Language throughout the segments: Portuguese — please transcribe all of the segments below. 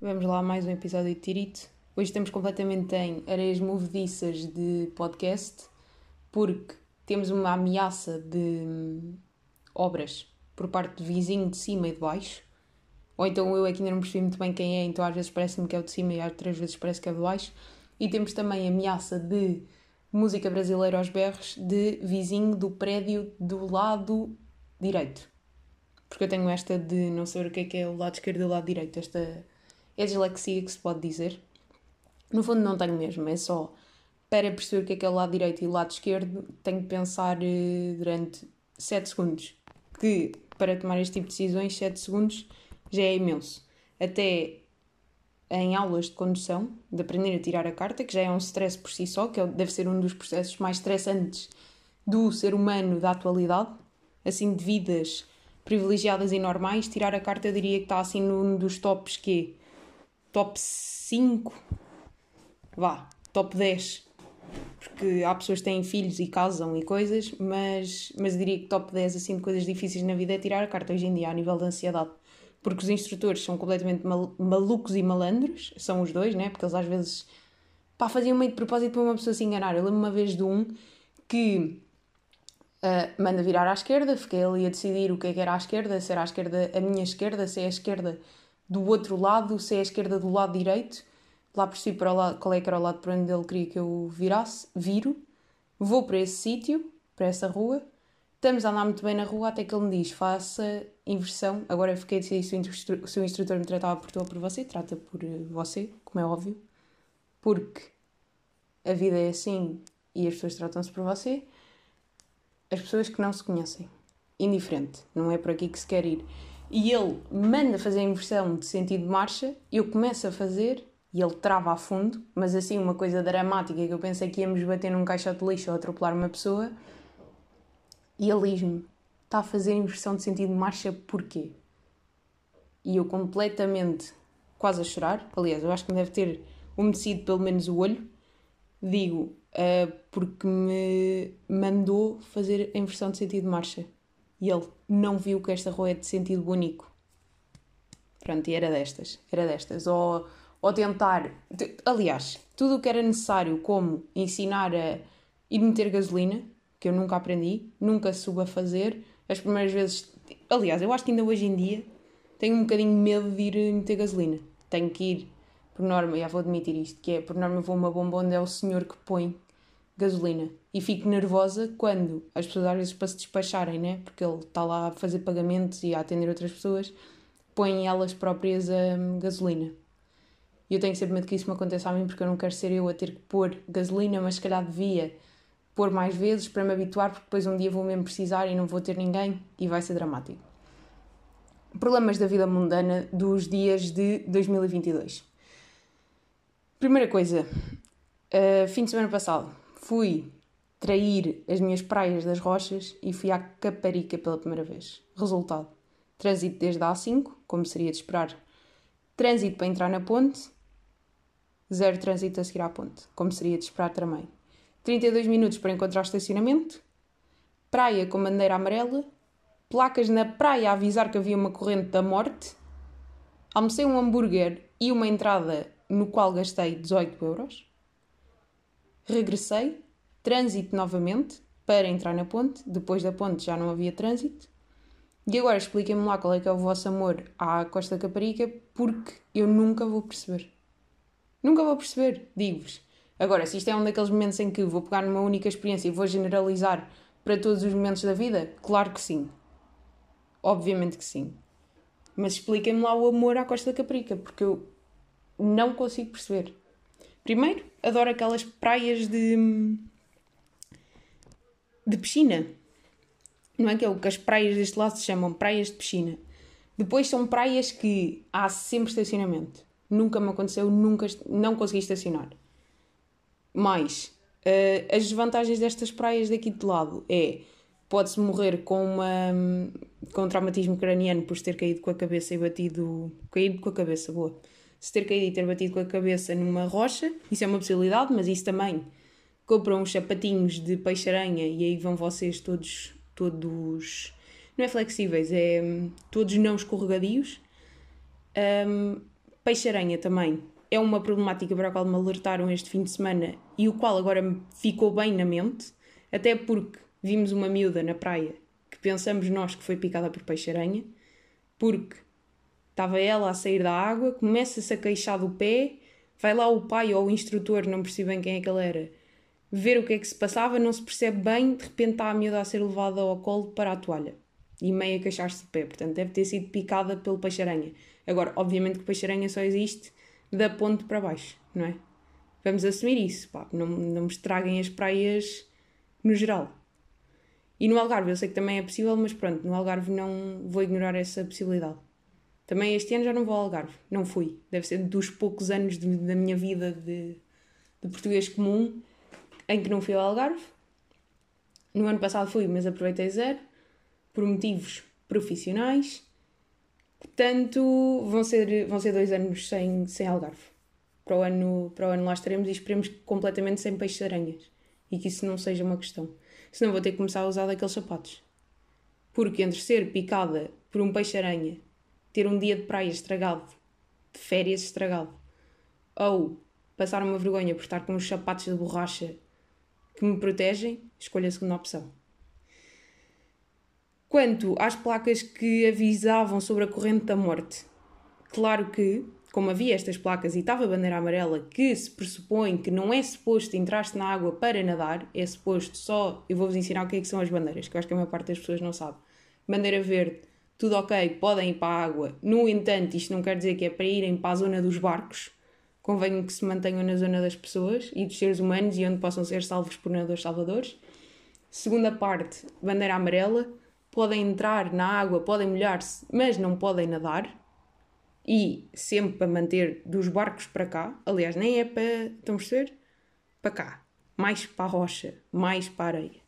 Vamos lá mais um episódio de Tirito. Hoje estamos completamente em areias movediças de podcast, porque temos uma ameaça de hum, obras por parte do vizinho de cima e de baixo. Ou então eu aqui ainda não percebi muito bem quem é, então às vezes parece-me que é o de cima e outras vezes parece que é o de baixo. E temos também a ameaça de música brasileira aos berros de vizinho do prédio do lado direito. Porque eu tenho esta de não saber o que é que é o lado esquerdo e o lado direito, esta é dislexia que se pode dizer. No fundo não tenho mesmo, é só para perceber que é que é o lado direito e o lado esquerdo, tenho que pensar eh, durante 7 segundos. Que para tomar este tipo de decisões, 7 segundos já é imenso. Até em aulas de condução, de aprender a tirar a carta, que já é um stress por si só, que é deve ser um dos processos mais estressantes do ser humano da atualidade, assim de vidas privilegiadas e normais, tirar a carta eu diria que está assim num dos tops que top 5, vá, top 10, porque há pessoas que têm filhos e casam e coisas, mas, mas diria que top 10 assim de coisas difíceis na vida é tirar a carta hoje em dia, a nível de ansiedade porque os instrutores são completamente mal malucos e malandros, são os dois, né? Porque eles às vezes pá, faziam meio de propósito para uma pessoa se enganar. Eu lembro uma vez de um que uh, manda virar à esquerda, fiquei ali a decidir o que é que era à esquerda, se era à esquerda a minha esquerda, se é a esquerda do outro lado, se é esquerda do lado direito. Lá si para o lado, qual é que era o lado para onde ele queria que eu virasse, viro, vou para esse sítio, para essa rua, estamos a andar muito bem na rua até que ele me diz: faça inversão. Agora eu fiquei a decidir se o, instru se o instrutor me tratava por tu ou por você, trata por eh, você, como é óbvio, porque a vida é assim e as pessoas tratam-se por você. As pessoas que não se conhecem, indiferente, não é por aqui que se quer ir. E ele manda fazer a inversão de sentido de marcha, eu começo a fazer e ele trava a fundo, mas assim, uma coisa dramática que eu pensei que íamos bater num caixote de lixo ou atropelar uma pessoa e ele diz-me: está a fazer inversão de sentido de marcha porquê? E eu completamente quase a chorar, aliás, eu acho que me deve ter umedecido pelo menos o olho, digo, uh, porque me mandou fazer a inversão de sentido de marcha. E ele não viu que esta rua é de sentido único. Pronto, e era destas, era destas. Ou, ou tentar, aliás, tudo o que era necessário, como ensinar a ir meter gasolina, que eu nunca aprendi, nunca soube a fazer. As primeiras vezes, aliás, eu acho que ainda hoje em dia tenho um bocadinho medo de ir meter gasolina. Tenho que ir, por norma, já vou admitir isto, que é, por norma vou uma bomba onde é o senhor que põe gasolina. E fico nervosa quando as pessoas às vezes para se despacharem, né? Porque ele está lá a fazer pagamentos e a atender outras pessoas, põem elas próprias a hum, gasolina. E eu tenho sempre medo que isso me aconteça a mim porque eu não quero ser eu a ter que pôr gasolina, mas se calhar devia pôr mais vezes para me habituar, porque depois um dia vou mesmo precisar e não vou ter ninguém e vai ser dramático. Problemas da vida mundana dos dias de 2022. Primeira coisa, uh, fim de semana passado fui trair as minhas praias das rochas e fui à Caparica pela primeira vez. Resultado: trânsito desde a A5, como seria de esperar, trânsito para entrar na ponte, zero trânsito a seguir à ponte, como seria de esperar também. 32 minutos para encontrar estacionamento, praia com bandeira amarela, placas na praia a avisar que havia uma corrente da morte, almocei um hambúrguer e uma entrada no qual gastei 18 euros, regressei, trânsito novamente para entrar na ponte, depois da ponte já não havia trânsito, e agora expliquem-me lá qual é que é o vosso amor à Costa Caparica, porque eu nunca vou perceber. Nunca vou perceber, digo-vos. Agora, se isto é um daqueles momentos em que vou pegar numa única experiência e vou generalizar para todos os momentos da vida, claro que sim. Obviamente que sim. Mas expliquem-me lá o amor à Costa da Caprica, porque eu não consigo perceber. Primeiro, adoro aquelas praias de. de piscina. Não é que é o que as praias deste lado se chamam praias de piscina. Depois são praias que há sempre estacionamento. Nunca me aconteceu, nunca não consegui estacionar. Mais, uh, as desvantagens destas praias daqui de lado é pode-se morrer com, uma, com um traumatismo craniano por ter caído com a cabeça e batido. caído com a cabeça, boa. Se ter caído e ter batido com a cabeça numa rocha, isso é uma possibilidade, mas isso também compram uns sapatinhos de peixe-aranha e aí vão vocês todos. todos. não é flexíveis, é todos não escorregadios. Um, Peixe-aranha também é uma problemática para a qual me alertaram este fim de semana e o qual agora ficou bem na mente, até porque vimos uma miúda na praia que pensamos nós que foi picada por peixe-aranha, porque estava ela a sair da água, começa-se a queixar do pé, vai lá o pai ou o instrutor, não percebo bem quem é que ele era, ver o que é que se passava, não se percebe bem, de repente está a miúda a ser levada ao colo para a toalha e meio a queixar-se de pé, portanto deve ter sido picada pelo peixe-aranha. Agora, obviamente que o peixe-aranha só existe da ponte para baixo, não é? Vamos assumir isso, pá, não, não me estraguem as praias no geral. E no Algarve eu sei que também é possível, mas pronto, no Algarve não vou ignorar essa possibilidade. Também este ano já não vou ao Algarve, não fui. Deve ser dos poucos anos de, da minha vida de, de português comum em que não fui ao Algarve. No ano passado fui, mas aproveitei zero, por motivos profissionais. Portanto, vão ser, vão ser dois anos sem, sem Algarve. Para o, ano, para o ano lá estaremos e esperemos completamente sem peixes-aranhas. E que isso não seja uma questão. Senão vou ter que começar a usar daqueles sapatos. Porque entre ser picada por um peixe-aranha, ter um dia de praia estragado, de férias estragado, ou passar uma vergonha por estar com os sapatos de borracha que me protegem, escolho a segunda opção. Quanto às placas que avisavam sobre a corrente da morte, claro que, como havia estas placas e estava a bandeira amarela que se pressupõe que não é suposto entrar-se na água para nadar, é suposto só. Eu vou-vos ensinar o que, é que são as bandeiras, que eu acho que a maior parte das pessoas não sabe. Bandeira verde, tudo ok, podem ir para a água. No entanto, isto não quer dizer que é para irem para a zona dos barcos. Convém que se mantenham na zona das pessoas e dos seres humanos e onde possam ser salvos por nadadores salvadores. Segunda parte, bandeira amarela podem entrar na água, podem molhar-se, mas não podem nadar. E sempre para manter dos barcos para cá. Aliás, nem é para. Estão a perceber? Para cá. Mais para a rocha, mais para a areia.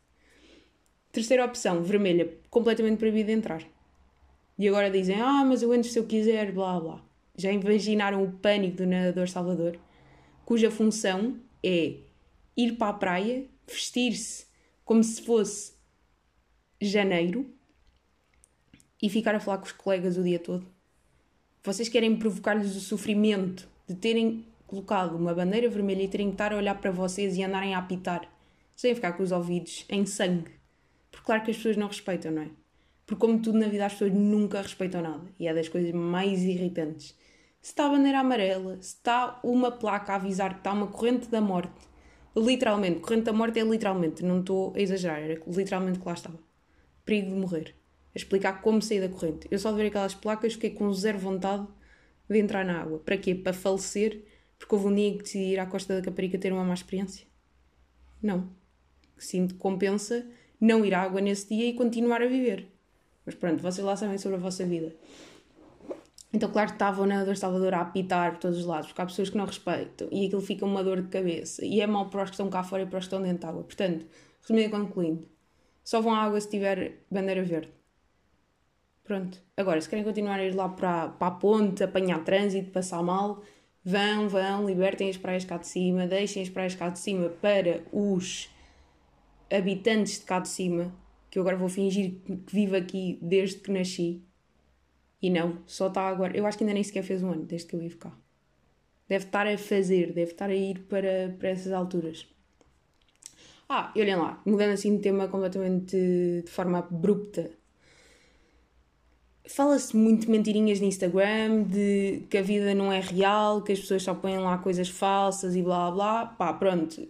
Terceira opção, vermelha, completamente proibido entrar. E agora dizem, ah, mas eu entro se eu quiser, blá blá. Já imaginaram o pânico do nadador Salvador? Cuja função é ir para a praia, vestir-se como se fosse janeiro e ficar a falar com os colegas o dia todo? Vocês querem provocar-lhes o sofrimento de terem colocado uma bandeira vermelha e terem que estar a olhar para vocês e andarem a apitar, sem ficar com os ouvidos em sangue? Porque claro que as pessoas não respeitam, não é? Porque como tudo na vida as pessoas nunca respeitam nada. E é das coisas mais irritantes. Se está a bandeira amarela, se está uma placa a avisar que está uma corrente da morte, literalmente, corrente da morte é literalmente, não estou a exagerar, era literalmente que lá estava. Perigo de morrer a explicar como sair da corrente. Eu só de ver aquelas placas fiquei com zero vontade de entrar na água. Para quê? Para falecer? Porque houve um dia que decidi ir à Costa da Caparica ter uma má experiência? Não. Sinto que compensa não ir à água nesse dia e continuar a viver. Mas pronto, vocês lá sabem sobre a vossa vida. Então, claro que estava o nadador Salvador a apitar por todos os lados, porque há pessoas que não respeitam e aquilo fica uma dor de cabeça. E é mau para os que estão cá fora e para os que estão dentro da água. Portanto, resumindo e concluindo, só vão à água se tiver bandeira verde. Pronto. Agora, se querem continuar a ir lá para, para a ponte, apanhar trânsito, passar mal, vão, vão, libertem as praias cá de cima, deixem as praias cá de cima para os habitantes de cá de cima, que eu agora vou fingir que vivo aqui desde que nasci. E não, só está agora. Eu acho que ainda nem sequer fez um ano desde que eu vivo cá. Deve estar a fazer, deve estar a ir para, para essas alturas. Ah, e olhem lá, mudando assim de tema completamente de forma abrupta Fala-se muito mentirinhas no Instagram, de que a vida não é real, que as pessoas só põem lá coisas falsas e blá blá. Pá, pronto.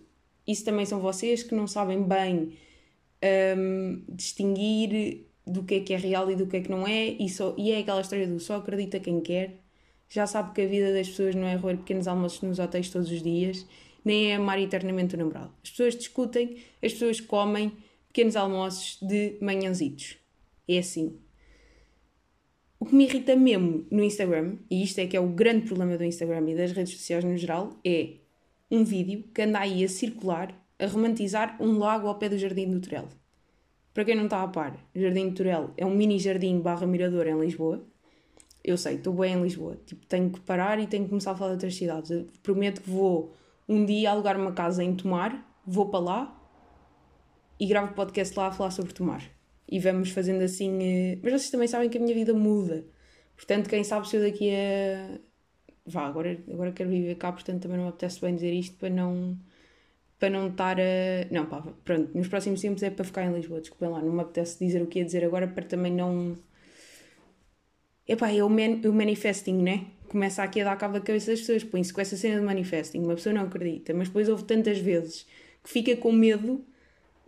Isso também são vocês que não sabem bem um, distinguir do que é que é real e do que é que não é. E, só, e é aquela história do só acredita quem quer. Já sabe que a vida das pessoas não é roer pequenos almoços nos hotéis todos os dias, nem é amar eternamente o namorado. As pessoas discutem, as pessoas comem pequenos almoços de manhãzitos. É assim. O que me irrita mesmo no Instagram, e isto é que é o grande problema do Instagram e das redes sociais no geral, é um vídeo que anda aí a circular, a romantizar um lago ao pé do Jardim do Torel. Para quem não está a par, Jardim do Torel é um mini jardim barra mirador em Lisboa. Eu sei, estou bem em Lisboa. Tipo, tenho que parar e tenho que começar a falar de outras cidades. Eu prometo que vou um dia alugar uma casa em Tomar, vou para lá e gravo podcast lá a falar sobre Tomar e vamos fazendo assim. Eh, mas vocês também sabem que a minha vida muda. Portanto, quem sabe se eu daqui a vá, agora, agora quero viver cá, portanto também não me apetece bem dizer isto para não para não estar a. Não, pá, pronto, nos próximos tempos é para ficar em Lisboa, desculpem lá, não me apetece dizer o que ia dizer agora para também não. Epá, é o, man, o manifesting, né? Começa aqui a dar cabo da cabeça das pessoas, põe-se com essa cena de manifesting, uma pessoa não acredita, mas depois houve tantas vezes que fica com medo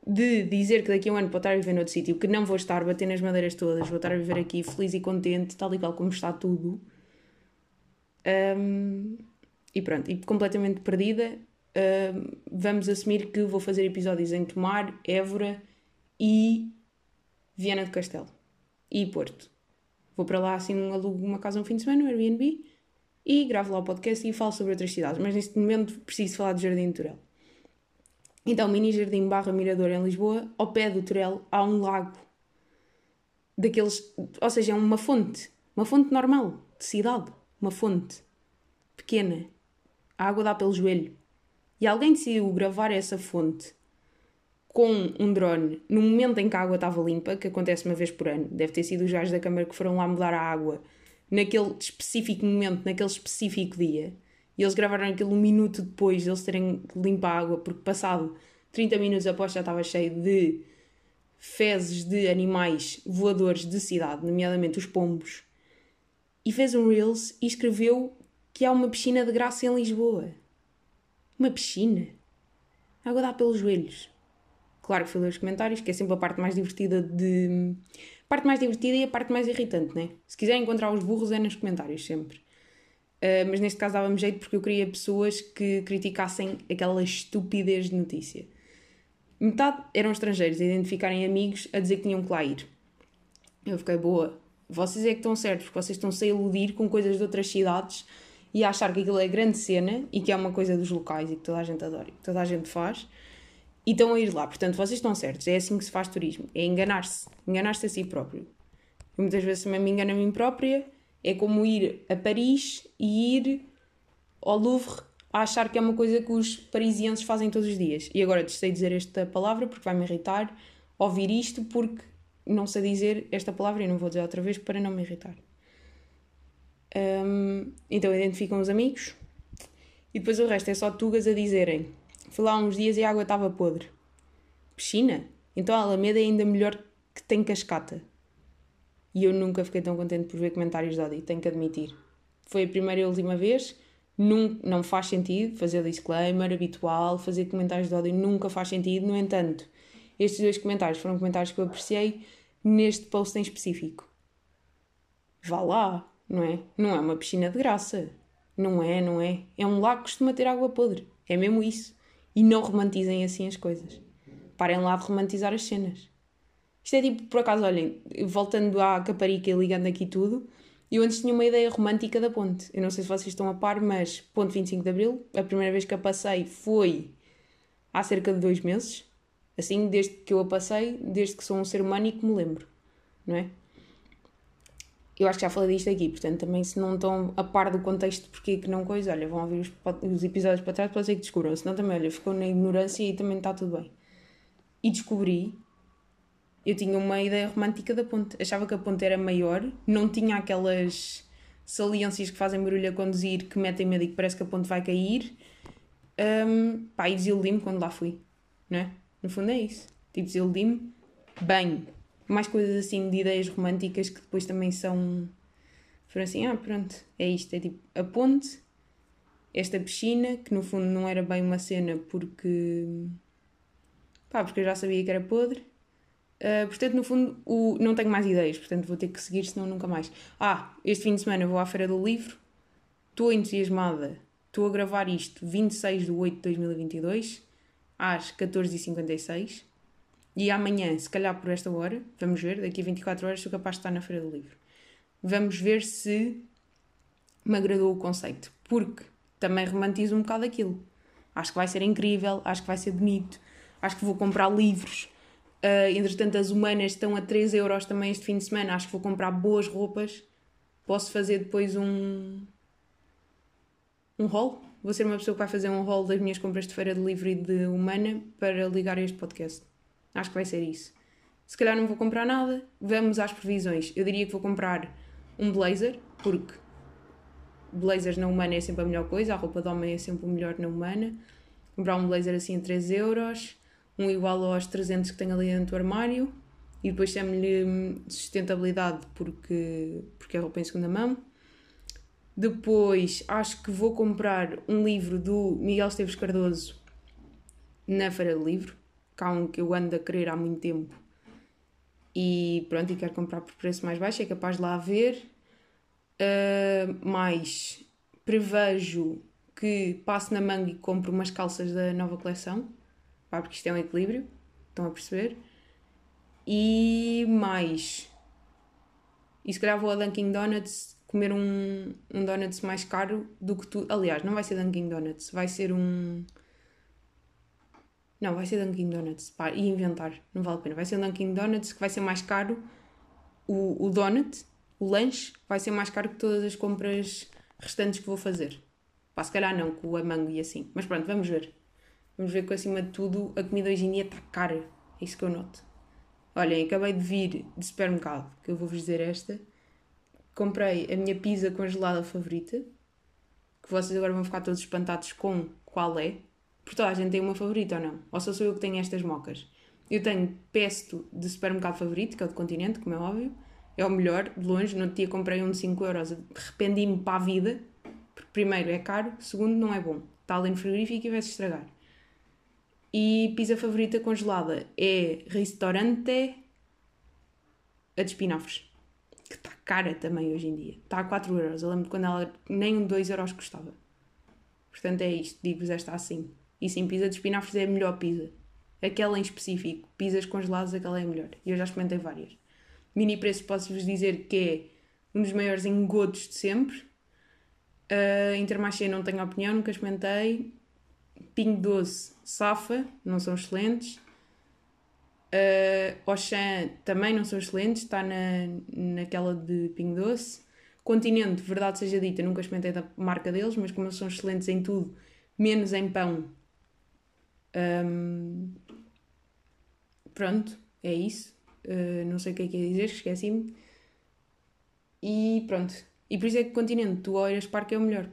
de dizer que daqui a um ano pode estar a viver noutro sítio, que não vou estar, bater nas madeiras todas, vou estar a viver aqui feliz e contente, tal e qual como está tudo. Um, e pronto, e completamente perdida, um, vamos assumir que vou fazer episódios em Tomar, Évora e Viana do Castelo e Porto. Vou para lá assim, alugo uma casa um fim de semana, um Airbnb, e gravo lá o podcast e falo sobre outras cidades. Mas neste momento preciso falar de Jardim do Turel. Então, mini jardim barra mirador em Lisboa, ao pé do Turel há um lago daqueles, ou seja, é uma fonte, uma fonte normal, de cidade, uma fonte pequena. A água dá pelo joelho. E alguém decidiu gravar essa fonte com um drone no momento em que a água estava limpa, que acontece uma vez por ano. Deve ter sido os gajos da Câmara que foram lá mudar a água naquele específico momento, naquele específico dia. E eles gravaram aquilo um minuto depois de eles terem limpo a água, porque passado 30 minutos após já estava cheio de fezes de animais voadores de cidade, nomeadamente os pombos. E fez um Reels e escreveu que há uma piscina de graça em Lisboa. Uma piscina? Água dá pelos joelhos. Claro que fui ler os comentários, que é sempre a parte mais divertida de. A parte mais divertida e a parte mais irritante, né? Se quiserem encontrar os burros é nos comentários, sempre. Uh, mas neste caso dava-me jeito porque eu queria pessoas que criticassem aquela estupidez de notícia. Metade eram estrangeiros a identificarem amigos a dizer que tinham que lá ir. Eu fiquei boa. Vocês é que estão certos, porque vocês estão-se a iludir com coisas de outras cidades e a achar que aquilo é grande cena e que é uma coisa dos locais e que toda a gente adora e que toda a gente faz e estão a ir lá. Portanto, vocês estão certos. É assim que se faz turismo. É enganar-se. Enganar-se a si próprio. Eu muitas vezes também me engano a mim própria é como ir a Paris e ir ao Louvre a achar que é uma coisa que os parisienses fazem todos os dias. E agora sei dizer esta palavra porque vai me irritar ouvir isto porque não sei dizer esta palavra e não vou dizer outra vez para não me irritar. Um, então identificam os amigos e depois o resto é só tugas a dizerem fui lá uns dias e a água estava podre. Piscina? Então a Alameda é ainda melhor que tem cascata. E eu nunca fiquei tão contente por ver comentários de ódio, tenho que admitir. Foi a primeira e última vez, num, não faz sentido fazer disclaimer habitual, fazer comentários de ódio nunca faz sentido. No entanto, estes dois comentários foram comentários que eu apreciei neste post em específico. Vá lá, não é? Não é uma piscina de graça. Não é, não é. É um lago que costuma ter água podre. É mesmo isso. E não romantizem assim as coisas. Parem lá de romantizar as cenas. Isto é tipo, por acaso, olhem, voltando à Caparica e ligando aqui tudo, eu antes tinha uma ideia romântica da ponte. Eu não sei se vocês estão a par, mas ponte 25 de Abril, a primeira vez que a passei foi há cerca de dois meses. Assim, desde que eu a passei, desde que sou um ser humano e que me lembro, não é? Eu acho que já falei disto aqui, portanto, também se não estão a par do contexto porque que não coisa, olha, vão ouvir os, os episódios para trás, pode ser que descubram, senão também, olha, ficou na ignorância e também está tudo bem. E descobri eu tinha uma ideia romântica da ponte. Achava que a ponte era maior, não tinha aquelas saliências que fazem barulho a conduzir que metem medo e que parece que a ponte vai cair. Um, pá, e desiludi-me quando lá fui, não é? No fundo é isso. Tipo, desiludi-me bem. Mais coisas assim de ideias românticas que depois também são. Foram assim, ah, pronto, é isto. É tipo a ponte, esta piscina, que no fundo não era bem uma cena porque. pá, porque eu já sabia que era podre Uh, portanto, no fundo, o, não tenho mais ideias, portanto vou ter que seguir, senão nunca mais. Ah, este fim de semana vou à Feira do Livro, estou entusiasmada, estou a gravar isto 26 de 8 de 2022, às 14h56, e amanhã, se calhar por esta hora, vamos ver, daqui a 24 horas sou capaz de estar na Feira do Livro. Vamos ver se me agradou o conceito, porque também romantizo um bocado aquilo. Acho que vai ser incrível, acho que vai ser bonito, acho que vou comprar livros Uh, entretanto, as humanas estão a 3 euros também este fim de semana. Acho que vou comprar boas roupas. Posso fazer depois um. um haul. Vou ser uma pessoa que vai fazer um haul das minhas compras de feira de livro e de humana para ligar a este podcast. Acho que vai ser isso. Se calhar não vou comprar nada. Vamos às previsões. Eu diria que vou comprar um blazer, porque blazers na Humana é sempre a melhor coisa, a roupa de homem é sempre o melhor na Humana. Comprar um blazer assim a 3 euros, um igual aos 300 que tenho ali dentro do armário e depois chamo-lhe sustentabilidade porque, porque é roupa em segunda mão. Depois acho que vou comprar um livro do Miguel Esteves Cardoso na Feira do Livro, que há um que eu ando a querer há muito tempo e pronto, e quero comprar por preço mais baixo, é capaz de lá haver. Uh, mais prevejo que passe na manga e compro umas calças da nova coleção, pá, porque isto é um equilíbrio, estão a perceber? E mais. E se calhar vou a Dunkin' Donuts comer um, um donuts mais caro do que tu. Aliás, não vai ser Dunkin' Donuts, vai ser um. Não, vai ser Dunkin' Donuts. Pá, e inventar, não vale a pena. Vai ser Dunkin' Donuts que vai ser mais caro. O, o donut, o lanche, vai ser mais caro que todas as compras restantes que vou fazer. Pá, se calhar não, com a mango e assim. Mas pronto, vamos ver. Vamos ver que acima de tudo a comida hoje em dia está cara. É isso que eu noto. Olhem, acabei de vir de supermercado, que eu vou-vos dizer esta. Comprei a minha pizza congelada favorita, que vocês agora vão ficar todos espantados com qual é. Porque toda a gente tem uma favorita ou não? Ou só sou eu que tenho estas mocas? Eu tenho pesto de supermercado favorito, que é o do continente, como é óbvio. É o melhor, de longe. No outro dia comprei um de 5 euros. Arrependi-me para a vida. Porque primeiro é caro, segundo não é bom. Está ali no frigorífico e vai-se estragar. E pizza favorita congelada é restaurante a de espinafres. Que está cara também hoje em dia. Está a 4 euros. Eu lembro quando ela nem um 2 euros custava. Portanto é isto. Digo-vos esta assim. E sim, pizza de espinafres é a melhor pizza. Aquela em específico. Pizzas congeladas, aquela é a melhor. E eu já experimentei várias. Mini preço, posso-vos dizer que é um dos maiores engodos de sempre. Uh, Intermarché não tenho opinião, nunca experimentei. Pingo Doce, Safa, não são excelentes. Uh, Auchan também não são excelentes, está na, naquela de Pingo Doce. Continente, verdade seja dita, nunca experimentei da marca deles, mas como eles são excelentes em tudo, menos em pão, um, pronto, é isso. Uh, não sei o que é que ia dizer, esqueci-me. E pronto. E por isso é que o continente do Oeiras Parque é o melhor.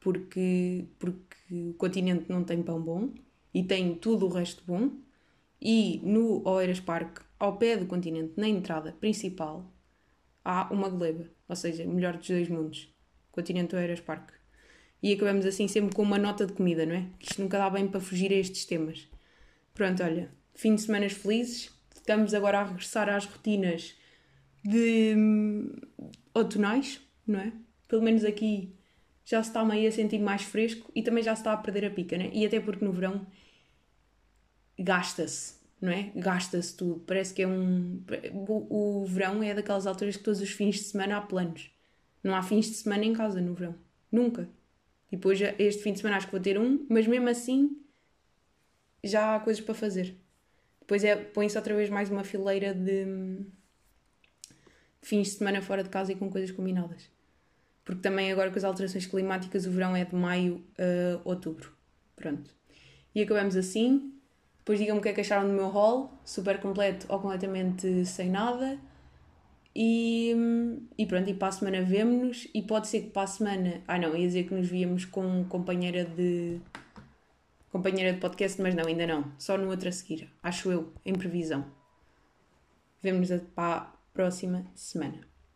Porque, porque o continente não tem pão bom e tem tudo o resto bom. E no Oeiras Parque, ao pé do continente, na entrada principal, há uma gleba. Ou seja, melhor dos dois mundos. Continente Oeiras Parque e acabamos assim sempre com uma nota de comida, não é? Isto nunca dá bem para fugir a estes temas. Pronto, olha, fim de semanas felizes. Estamos agora a regressar às rotinas de hum, outonais, não é? Pelo menos aqui já se está meio a sentir mais fresco e também já se está a perder a pica, né? E até porque no verão gasta-se, não é? Gasta-se tudo. Parece que é um. O verão é daquelas alturas que todos os fins de semana há planos. Não há fins de semana em casa no verão. Nunca. E depois este fim de semana acho que vou ter um, mas mesmo assim já há coisas para fazer. Depois é, põe-se outra vez mais uma fileira de fins de semana fora de casa e com coisas combinadas. Porque também agora com as alterações climáticas o verão é de maio a outubro. Pronto. E acabamos assim. Depois digam-me o que é que acharam do meu haul, super completo ou completamente sem nada. E, e pronto, e para a semana vemo-nos. E pode ser que para a semana. Ah, não, ia dizer que nos víamos com companheira de. companheira de podcast, mas não, ainda não. Só no outro a seguir, acho eu, em previsão. Vemo-nos para a próxima semana.